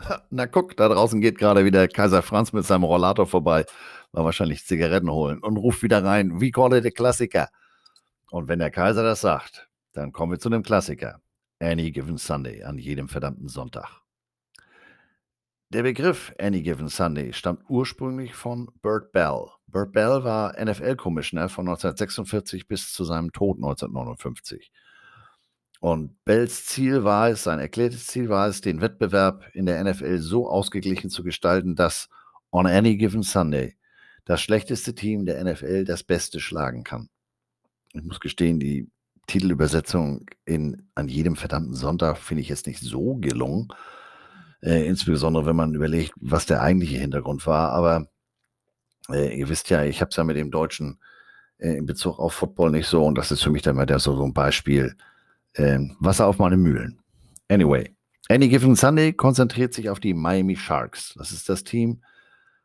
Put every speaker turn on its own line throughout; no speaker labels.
Na guck, da draußen geht gerade wieder Kaiser Franz mit seinem Rollator vorbei, war wahrscheinlich Zigaretten holen und ruft wieder rein, wie it a Klassiker? Und wenn der Kaiser das sagt, dann kommen wir zu dem Klassiker. Any Given Sunday, an jedem verdammten Sonntag. Der Begriff Any Given Sunday stammt ursprünglich von Burt Bell. Burt Bell war NFL-Commissioner von 1946 bis zu seinem Tod 1959. Und Bells Ziel war es, sein erklärtes Ziel war es, den Wettbewerb in der NFL so ausgeglichen zu gestalten, dass on any given Sunday das schlechteste Team der NFL das Beste schlagen kann. Ich muss gestehen, die Titelübersetzung in an jedem verdammten Sonntag finde ich jetzt nicht so gelungen. Äh, insbesondere wenn man überlegt, was der eigentliche Hintergrund war. Aber äh, ihr wisst ja, ich habe es ja mit dem Deutschen äh, in Bezug auf Football nicht so und das ist für mich dann mal so, so ein Beispiel ähm, Wasser auf meine Mühlen. Anyway, Any Given Sunday konzentriert sich auf die Miami Sharks. Das ist das Team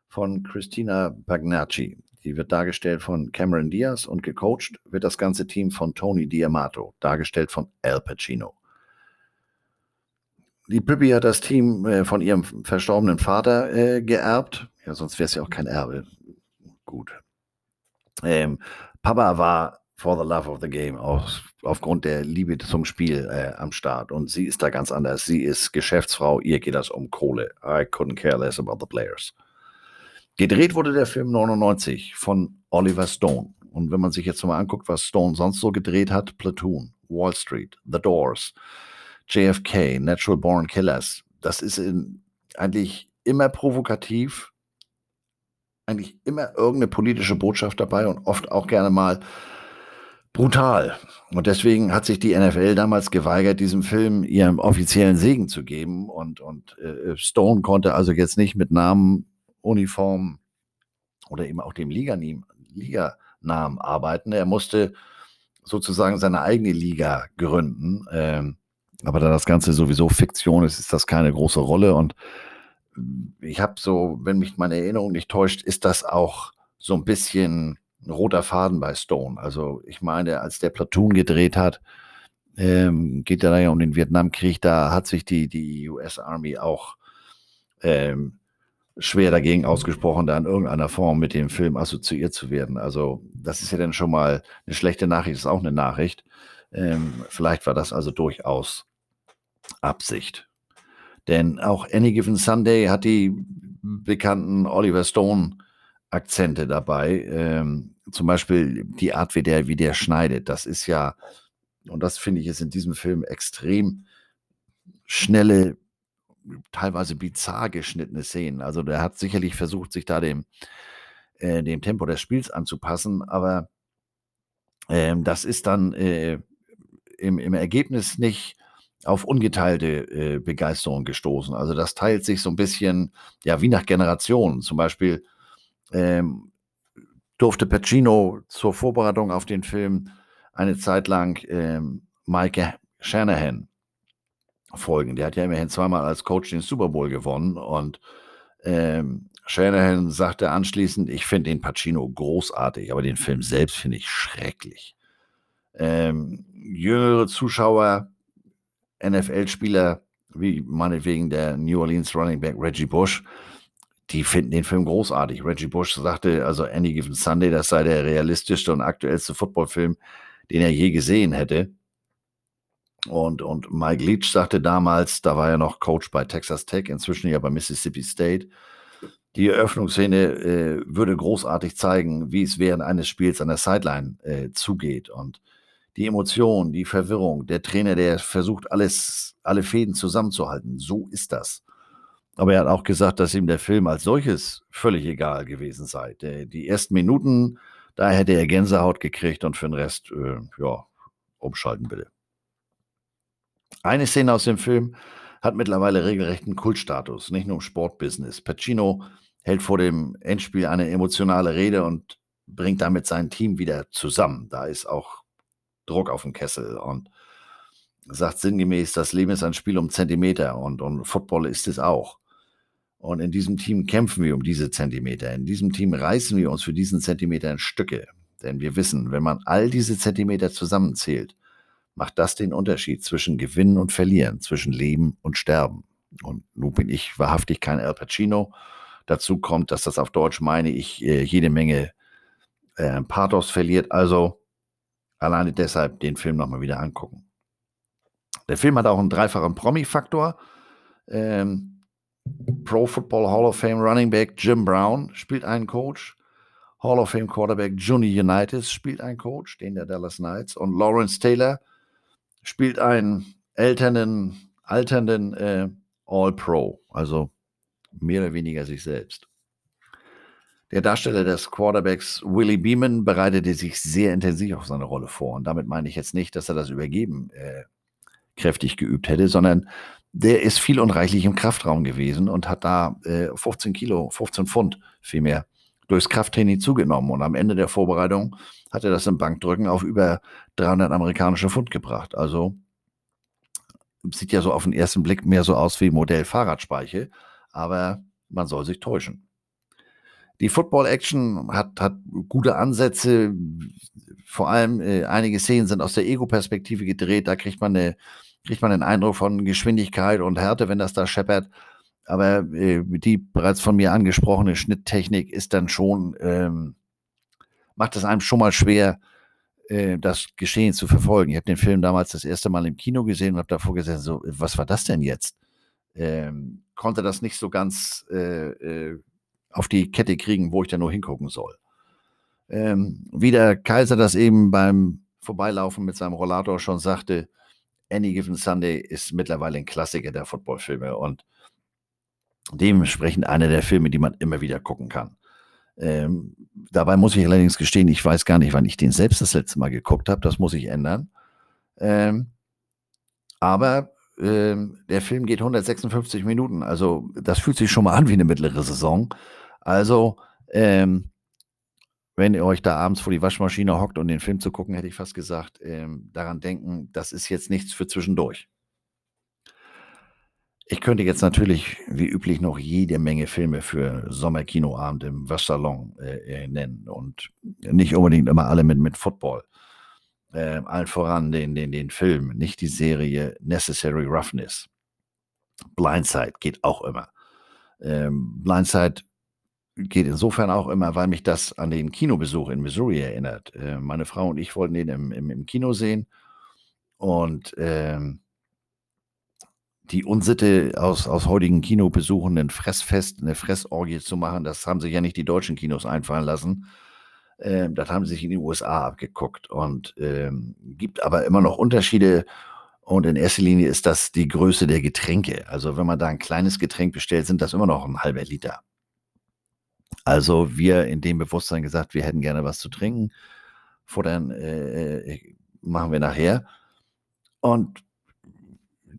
von Christina Bagnacci. Die wird dargestellt von Cameron Diaz und gecoacht wird das ganze Team von Tony Diamato, dargestellt von Al Pacino. Die Pippi hat das Team äh, von ihrem verstorbenen Vater äh, geerbt. Ja, sonst wäre es ja auch kein Erbe. Gut. Ähm, Papa war for the love of the game, auf, aufgrund der Liebe zum Spiel äh, am Start. Und sie ist da ganz anders. Sie ist Geschäftsfrau, ihr geht das um Kohle. I couldn't care less about the players. Gedreht wurde der Film 99 von Oliver Stone. Und wenn man sich jetzt mal anguckt, was Stone sonst so gedreht hat, Platoon, Wall Street, The Doors, JFK, Natural Born Killers, das ist in, eigentlich immer provokativ, eigentlich immer irgendeine politische Botschaft dabei und oft auch gerne mal brutal. Und deswegen hat sich die NFL damals geweigert, diesem Film ihren offiziellen Segen zu geben. Und, und äh, Stone konnte also jetzt nicht mit Namen, Uniform oder eben auch dem Liganamen arbeiten. Er musste sozusagen seine eigene Liga gründen. Ähm, aber da das Ganze sowieso Fiktion ist, ist das keine große Rolle. Und ich habe so, wenn mich meine Erinnerung nicht täuscht, ist das auch so ein bisschen ein roter Faden bei Stone. Also ich meine, als der Platoon gedreht hat, ähm, geht ja da ja um den Vietnamkrieg, da hat sich die, die US Army auch ähm, schwer dagegen ausgesprochen, da in irgendeiner Form mit dem Film assoziiert zu werden. Also das ist ja dann schon mal eine schlechte Nachricht, ist auch eine Nachricht. Ähm, vielleicht war das also durchaus Absicht. Denn auch Any Given Sunday hat die bekannten Oliver Stone Akzente dabei. Ähm, zum Beispiel die Art, wie der, wie der schneidet. Das ist ja, und das finde ich ist in diesem Film extrem schnelle, teilweise bizarr geschnittene Szenen. Also der hat sicherlich versucht, sich da dem, äh, dem Tempo des Spiels anzupassen, aber ähm, das ist dann äh, im, im Ergebnis nicht auf ungeteilte äh, Begeisterung gestoßen. Also das teilt sich so ein bisschen, ja, wie nach Generationen. Zum Beispiel ähm, durfte Pacino zur Vorbereitung auf den Film eine Zeit lang ähm, Mike Shanahan folgen. Der hat ja immerhin zweimal als Coach den Super Bowl gewonnen und ähm, Shanahan sagte anschließend, ich finde den Pacino großartig, aber den Film selbst finde ich schrecklich. Ähm, jüngere Zuschauer, NFL-Spieler, wie meinetwegen der New Orleans Running Back Reggie Bush, die finden den Film großartig. Reggie Bush sagte, also Any Given Sunday, das sei der realistischste und aktuellste Footballfilm, den er je gesehen hätte. Und, und Mike Leach sagte damals, da war er noch Coach bei Texas Tech, inzwischen ja bei Mississippi State, die Eröffnungsszene äh, würde großartig zeigen, wie es während eines Spiels an der Sideline äh, zugeht. Und die Emotion, die Verwirrung, der Trainer, der versucht, alles, alle Fäden zusammenzuhalten. So ist das. Aber er hat auch gesagt, dass ihm der Film als solches völlig egal gewesen sei. Die ersten Minuten, da hätte er Gänsehaut gekriegt und für den Rest, äh, ja, umschalten bitte. Eine Szene aus dem Film hat mittlerweile regelrechten Kultstatus, nicht nur im Sportbusiness. Pacino hält vor dem Endspiel eine emotionale Rede und bringt damit sein Team wieder zusammen. Da ist auch Druck auf dem Kessel und sagt sinngemäß, das Leben ist ein Spiel um Zentimeter und, und Football ist es auch. Und in diesem Team kämpfen wir um diese Zentimeter. In diesem Team reißen wir uns für diesen Zentimeter in Stücke. Denn wir wissen, wenn man all diese Zentimeter zusammenzählt, macht das den Unterschied zwischen Gewinnen und Verlieren, zwischen Leben und Sterben. Und nun bin ich wahrhaftig kein Al Pacino. Dazu kommt, dass das auf Deutsch meine ich äh, jede Menge äh, Pathos verliert. Also alleine deshalb den Film nochmal wieder angucken. Der Film hat auch einen dreifachen Promi-Faktor. Ähm, Pro Football Hall of Fame Running Back Jim Brown spielt einen Coach. Hall of Fame Quarterback Juni Unitas spielt einen Coach, den der Dallas Knights. Und Lawrence Taylor spielt einen älternden, alternden äh, All-Pro, also mehr oder weniger sich selbst. Der Darsteller des Quarterbacks Willie Beeman bereitete sich sehr intensiv auf seine Rolle vor. Und damit meine ich jetzt nicht, dass er das Übergeben äh, kräftig geübt hätte, sondern der ist viel und reichlich im Kraftraum gewesen und hat da äh, 15 Kilo, 15 Pfund vielmehr durchs Krafttraining zugenommen. Und am Ende der Vorbereitung hat er das im Bankdrücken auf über 300 amerikanische Pfund gebracht. Also sieht ja so auf den ersten Blick mehr so aus wie Modell Fahrradspeiche, aber man soll sich täuschen. Die Football-Action hat, hat gute Ansätze. Vor allem äh, einige Szenen sind aus der Ego-Perspektive gedreht. Da kriegt man, eine, kriegt man den Eindruck von Geschwindigkeit und Härte, wenn das da scheppert. Aber äh, die bereits von mir angesprochene Schnitttechnik ist dann schon, ähm, macht es einem schon mal schwer, äh, das Geschehen zu verfolgen. Ich habe den Film damals das erste Mal im Kino gesehen und habe davor gesagt, so, was war das denn jetzt? Ähm, konnte das nicht so ganz äh, äh auf die Kette kriegen, wo ich da nur hingucken soll. Ähm, wie der Kaiser das eben beim Vorbeilaufen mit seinem Rollator schon sagte, Any Given Sunday ist mittlerweile ein Klassiker der Footballfilme und dementsprechend einer der Filme, die man immer wieder gucken kann. Ähm, dabei muss ich allerdings gestehen, ich weiß gar nicht, wann ich den selbst das letzte Mal geguckt habe. Das muss ich ändern. Ähm, aber ähm, der Film geht 156 Minuten. Also das fühlt sich schon mal an wie eine mittlere Saison. Also, ähm, wenn ihr euch da abends vor die Waschmaschine hockt und den Film zu gucken, hätte ich fast gesagt, ähm, daran denken, das ist jetzt nichts für zwischendurch. Ich könnte jetzt natürlich, wie üblich, noch jede Menge Filme für Sommerkinoabend im Waschsalon äh, äh, nennen und nicht unbedingt immer alle mit, mit Football. Äh, allen voran den, den, den Film, nicht die Serie Necessary Roughness. Blindside geht auch immer. Ähm, Blindside geht insofern auch immer, weil mich das an den Kinobesuch in Missouri erinnert. Äh, meine Frau und ich wollten den im, im, im Kino sehen und ähm, die Unsitte aus, aus heutigen Kinobesuchen ein Fressfest, eine Fressorgie zu machen, das haben sich ja nicht die deutschen Kinos einfallen lassen. Ähm, das haben sie sich in den USA abgeguckt und ähm, gibt aber immer noch Unterschiede. Und in erster Linie ist das die Größe der Getränke. Also wenn man da ein kleines Getränk bestellt, sind das immer noch ein halber Liter. Also wir in dem Bewusstsein gesagt, wir hätten gerne was zu trinken. Futtern äh, äh, machen wir nachher. Und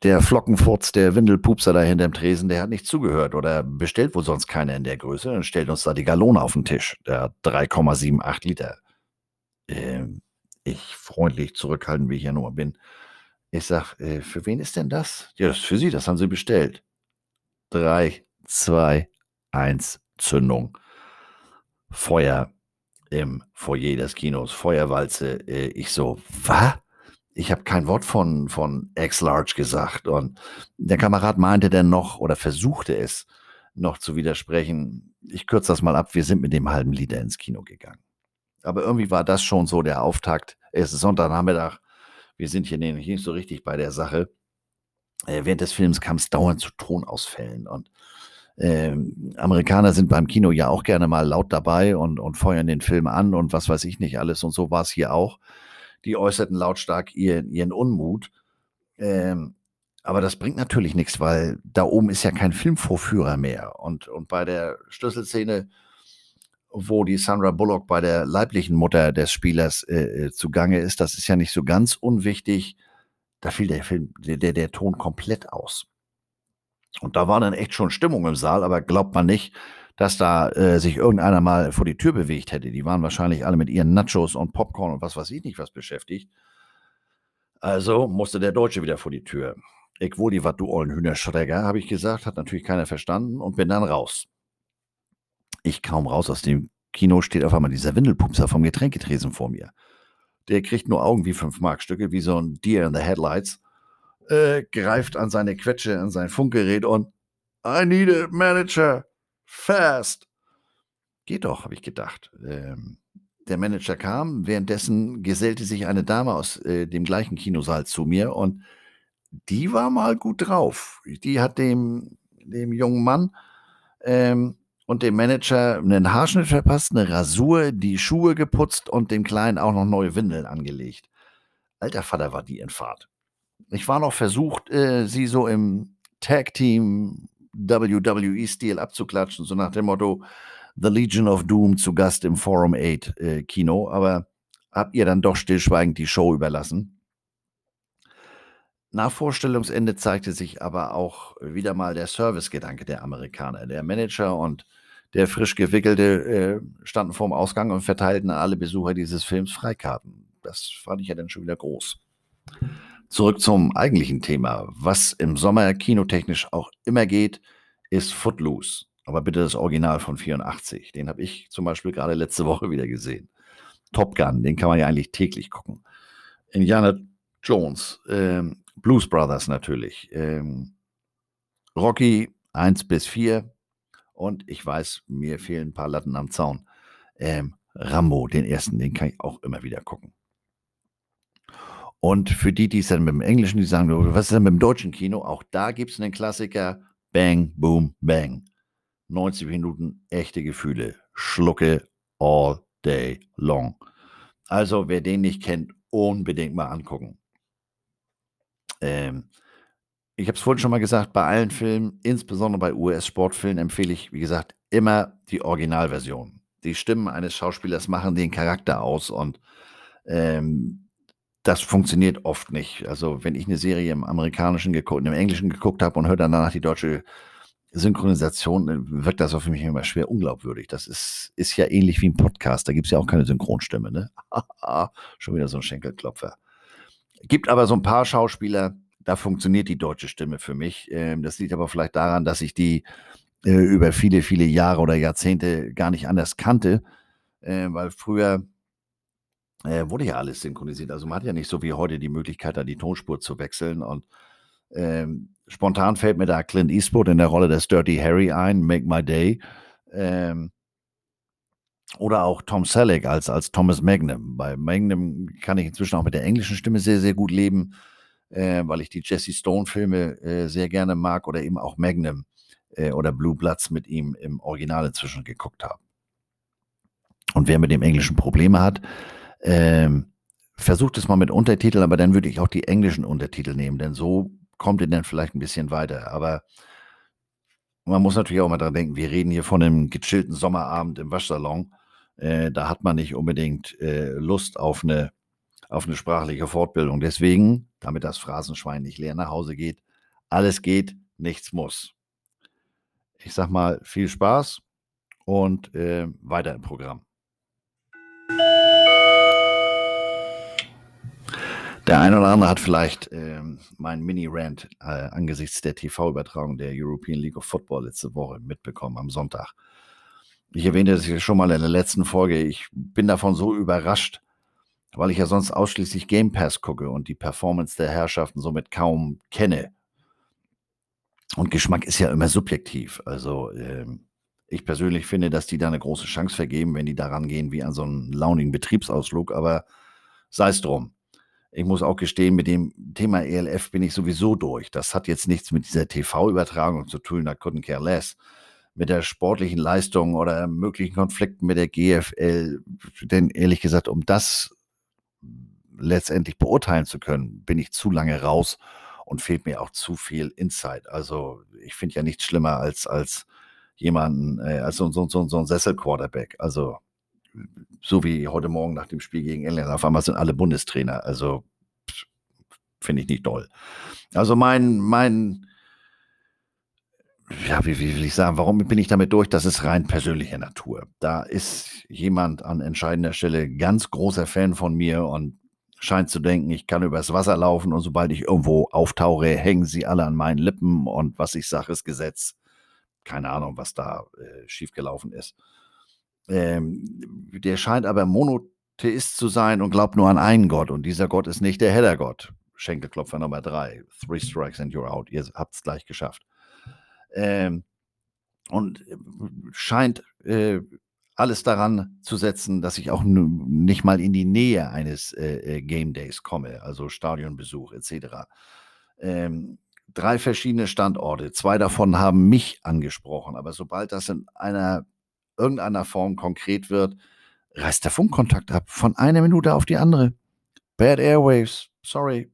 der Flockenfurz, der Windelpupser da hinterm Tresen, der hat nicht zugehört oder bestellt wohl sonst keiner in der Größe und stellt uns da die Galone auf den Tisch. Der hat 3,78 Liter. Ähm, ich freundlich zurückhaltend, wie ich ja nur bin. Ich sag, äh, für wen ist denn das? Ja, das ist für Sie, das haben Sie bestellt. 3, 2, 1, Zündung. Feuer im Foyer des Kinos, Feuerwalze. Äh, ich so, was? Ich habe kein Wort von, von X-Large gesagt. Und der Kamerad meinte dann noch oder versuchte es noch zu widersprechen. Ich kürze das mal ab, wir sind mit dem halben Liter ins Kino gegangen. Aber irgendwie war das schon so der Auftakt. Es ist Sonntagnachmittag. Wir sind hier nicht so richtig bei der Sache. Äh, während des Films kam es dauernd zu Tonausfällen und ähm, Amerikaner sind beim Kino ja auch gerne mal laut dabei und, und feuern den Film an und was weiß ich nicht alles. Und so war es hier auch. Die äußerten lautstark ihren, ihren Unmut. Ähm, aber das bringt natürlich nichts, weil da oben ist ja kein Filmvorführer mehr. Und, und bei der Schlüsselszene, wo die Sandra Bullock bei der leiblichen Mutter des Spielers äh, äh zugange ist, das ist ja nicht so ganz unwichtig. Da fiel der Film, der, der Ton komplett aus. Und da war dann echt schon Stimmung im Saal, aber glaubt man nicht, dass da äh, sich irgendeiner mal vor die Tür bewegt hätte. Die waren wahrscheinlich alle mit ihren Nachos und Popcorn und was weiß ich nicht was beschäftigt. Also musste der Deutsche wieder vor die Tür. Ich wohl die du ollen Hühnerschrecker, habe ich gesagt, hat natürlich keiner verstanden und bin dann raus. Ich kaum raus aus dem Kino steht auf einmal dieser Windelpupser vom Getränketresen vor mir. Der kriegt nur Augen wie fünf Markstücke, wie so ein Deer in the Headlights äh, greift an seine Quetsche, an sein Funkgerät und I need a manager, fast. Geht doch, habe ich gedacht. Ähm, der Manager kam, währenddessen gesellte sich eine Dame aus äh, dem gleichen Kinosaal zu mir und die war mal gut drauf. Die hat dem, dem jungen Mann ähm, und dem Manager einen Haarschnitt verpasst, eine Rasur, die Schuhe geputzt und dem Kleinen auch noch neue Windeln angelegt. Alter Vater war die in Fahrt. Ich war noch versucht, äh, sie so im Tag-Team WWE-Stil abzuklatschen, so nach dem Motto The Legion of Doom zu Gast im Forum 8 äh, Kino, aber habt ihr dann doch stillschweigend die Show überlassen. Nach Vorstellungsende zeigte sich aber auch wieder mal der Servicegedanke der Amerikaner. Der Manager und der frisch gewickelte äh, standen vorm Ausgang und verteilten alle Besucher dieses Films Freikarten. Das fand ich ja dann schon wieder groß. Zurück zum eigentlichen Thema. Was im Sommer kinotechnisch auch immer geht, ist Footloose. Aber bitte das Original von 84. Den habe ich zum Beispiel gerade letzte Woche wieder gesehen. Top Gun, den kann man ja eigentlich täglich gucken. Indiana Jones, ähm, Blues Brothers natürlich. Ähm, Rocky 1 bis 4. Und ich weiß, mir fehlen ein paar Latten am Zaun. Ähm, Rambo, den ersten, den kann ich auch immer wieder gucken. Und für die, die es dann mit dem Englischen, die sagen, was ist denn mit dem deutschen Kino? Auch da gibt es einen Klassiker, Bang, Boom, Bang. 90 Minuten echte Gefühle. Schlucke all day long. Also, wer den nicht kennt, unbedingt mal angucken. Ähm, ich habe es vorhin schon mal gesagt, bei allen Filmen, insbesondere bei US-Sportfilmen, empfehle ich, wie gesagt, immer die Originalversion. Die Stimmen eines Schauspielers machen den Charakter aus und ähm, das funktioniert oft nicht. Also, wenn ich eine Serie im Amerikanischen geguckt, im Englischen geguckt habe und höre danach die deutsche Synchronisation, äh, wirkt das auf mich immer schwer unglaubwürdig. Das ist, ist ja ähnlich wie ein Podcast. Da gibt es ja auch keine Synchronstimme, ne? Schon wieder so ein Schenkelklopfer. Gibt aber so ein paar Schauspieler, da funktioniert die deutsche Stimme für mich. Ähm, das liegt aber vielleicht daran, dass ich die äh, über viele, viele Jahre oder Jahrzehnte gar nicht anders kannte, äh, weil früher äh, wurde ja alles synchronisiert. Also man hat ja nicht so wie heute die Möglichkeit, da die Tonspur zu wechseln. Und ähm, spontan fällt mir da Clint Eastwood in der Rolle des Dirty Harry ein, Make My Day. Ähm, oder auch Tom Selleck als, als Thomas Magnum. Bei Magnum kann ich inzwischen auch mit der englischen Stimme sehr, sehr gut leben, äh, weil ich die Jesse Stone-Filme äh, sehr gerne mag oder eben auch Magnum äh, oder Blue Bloods mit ihm im Original inzwischen geguckt habe. Und wer mit dem Englischen Probleme hat, ähm, versucht es mal mit Untertiteln, aber dann würde ich auch die englischen Untertitel nehmen, denn so kommt ihr dann vielleicht ein bisschen weiter. Aber man muss natürlich auch mal dran denken, wir reden hier von einem gechillten Sommerabend im Waschsalon. Äh, da hat man nicht unbedingt äh, Lust auf eine, auf eine sprachliche Fortbildung. Deswegen, damit das Phrasenschwein nicht leer nach Hause geht, alles geht, nichts muss. Ich sag mal, viel Spaß und äh, weiter im Programm. Der eine oder andere hat vielleicht ähm, meinen Mini-Rant äh, angesichts der TV-Übertragung der European League of Football letzte Woche mitbekommen am Sonntag. Ich erwähnte das hier schon mal in der letzten Folge. Ich bin davon so überrascht, weil ich ja sonst ausschließlich Game Pass gucke und die Performance der Herrschaften somit kaum kenne. Und Geschmack ist ja immer subjektiv. Also ähm, ich persönlich finde, dass die da eine große Chance vergeben, wenn die daran gehen wie an so einen launigen Betriebsausflug. Aber sei es drum ich muss auch gestehen, mit dem Thema ELF bin ich sowieso durch. Das hat jetzt nichts mit dieser TV-Übertragung zu tun, da couldn't care less. Mit der sportlichen Leistung oder möglichen Konflikten mit der GFL. Denn ehrlich gesagt, um das letztendlich beurteilen zu können, bin ich zu lange raus und fehlt mir auch zu viel Insight. Also ich finde ja nichts schlimmer als, als jemanden, äh, als so, so, so, so ein Sessel-Quarterback. Also so wie heute Morgen nach dem Spiel gegen England. Auf einmal sind alle Bundestrainer. Also finde ich nicht toll. Also mein, mein, ja, wie, wie, will ich sagen, warum bin ich damit durch? Das ist rein persönliche Natur. Da ist jemand an entscheidender Stelle ganz großer Fan von mir und scheint zu denken, ich kann übers Wasser laufen und sobald ich irgendwo auftauche, hängen sie alle an meinen Lippen und was ich sage, ist Gesetz. Keine Ahnung, was da äh, schiefgelaufen ist. Ähm, der scheint aber Monotheist zu sein und glaubt nur an einen Gott. Und dieser Gott ist nicht der Hellergott. Schenkelklopfer Nummer drei. Three Strikes and you're out. Ihr habt es gleich geschafft. Ähm, und äh, scheint äh, alles daran zu setzen, dass ich auch nicht mal in die Nähe eines äh, äh, Game Days komme, also Stadionbesuch etc. Ähm, drei verschiedene Standorte, zwei davon haben mich angesprochen, aber sobald das in einer irgendeiner Form konkret wird, reißt der Funkkontakt ab von einer Minute auf die andere. Bad Airwaves, sorry,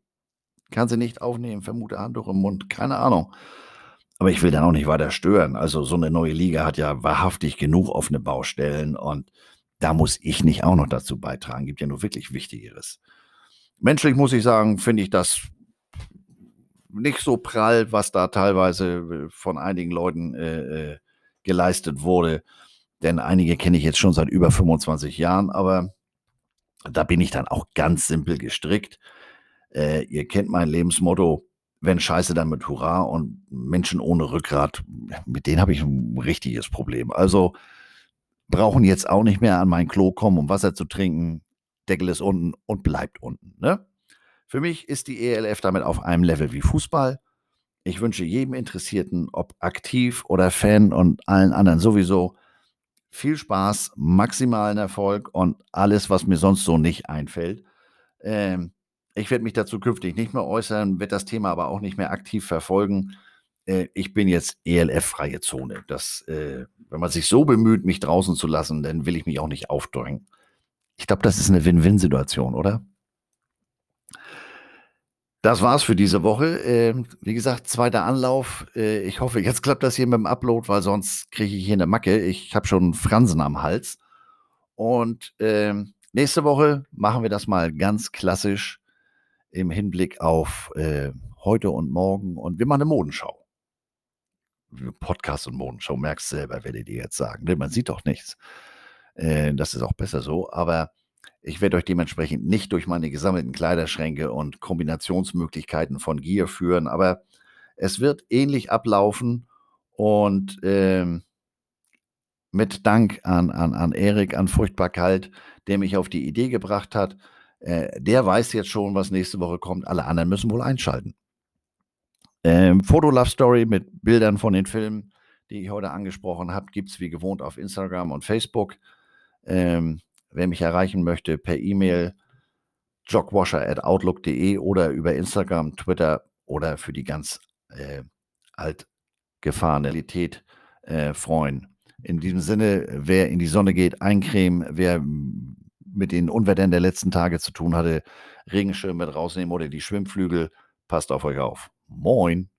kann sie nicht aufnehmen, vermute Handtuch im Mund, keine Ahnung. Aber ich will dann auch nicht weiter stören. Also so eine neue Liga hat ja wahrhaftig genug offene Baustellen und da muss ich nicht auch noch dazu beitragen. Gibt ja nur wirklich Wichtigeres. Menschlich muss ich sagen, finde ich das nicht so prall, was da teilweise von einigen Leuten äh, äh geleistet wurde. Denn einige kenne ich jetzt schon seit über 25 Jahren, aber da bin ich dann auch ganz simpel gestrickt. Äh, ihr kennt mein Lebensmotto, wenn Scheiße, dann mit Hurra und Menschen ohne Rückgrat, mit denen habe ich ein richtiges Problem. Also brauchen jetzt auch nicht mehr an mein Klo kommen, um Wasser zu trinken. Deckel ist unten und bleibt unten. Ne? Für mich ist die ELF damit auf einem Level wie Fußball. Ich wünsche jedem Interessierten, ob aktiv oder Fan und allen anderen sowieso, viel Spaß, maximalen Erfolg und alles, was mir sonst so nicht einfällt. Ähm, ich werde mich dazu künftig nicht mehr äußern, werde das Thema aber auch nicht mehr aktiv verfolgen. Äh, ich bin jetzt ELF-freie Zone. Das, äh, wenn man sich so bemüht, mich draußen zu lassen, dann will ich mich auch nicht aufdrängen. Ich glaube, das ist eine Win-Win-Situation, oder? Das war's für diese Woche. Ähm, wie gesagt, zweiter Anlauf. Äh, ich hoffe, jetzt klappt das hier mit dem Upload, weil sonst kriege ich hier eine Macke. Ich habe schon Fransen am Hals. Und ähm, nächste Woche machen wir das mal ganz klassisch im Hinblick auf äh, heute und morgen und wir machen eine Modenschau. Podcast und Modenschau, merkst selber, werde ich dir jetzt sagen. Ne? Man sieht doch nichts. Äh, das ist auch besser so, aber ich werde euch dementsprechend nicht durch meine gesammelten Kleiderschränke und Kombinationsmöglichkeiten von Gear führen, aber es wird ähnlich ablaufen und ähm, mit Dank an, an, an Erik, an Furchtbar Kalt, der mich auf die Idee gebracht hat, äh, der weiß jetzt schon, was nächste Woche kommt. Alle anderen müssen wohl einschalten. Ähm, Foto Love Story mit Bildern von den Filmen, die ich heute angesprochen habe, gibt es wie gewohnt auf Instagram und Facebook. Ähm, wer mich erreichen möchte, per E-Mail jogwasher.outlook.de oder über Instagram, Twitter oder für die ganz äh, altgefahrene Realität äh, freuen. In diesem Sinne, wer in die Sonne geht, eincremen, wer mit den Unwettern der letzten Tage zu tun hatte, Regenschirm mit rausnehmen oder die Schwimmflügel. Passt auf euch auf. Moin.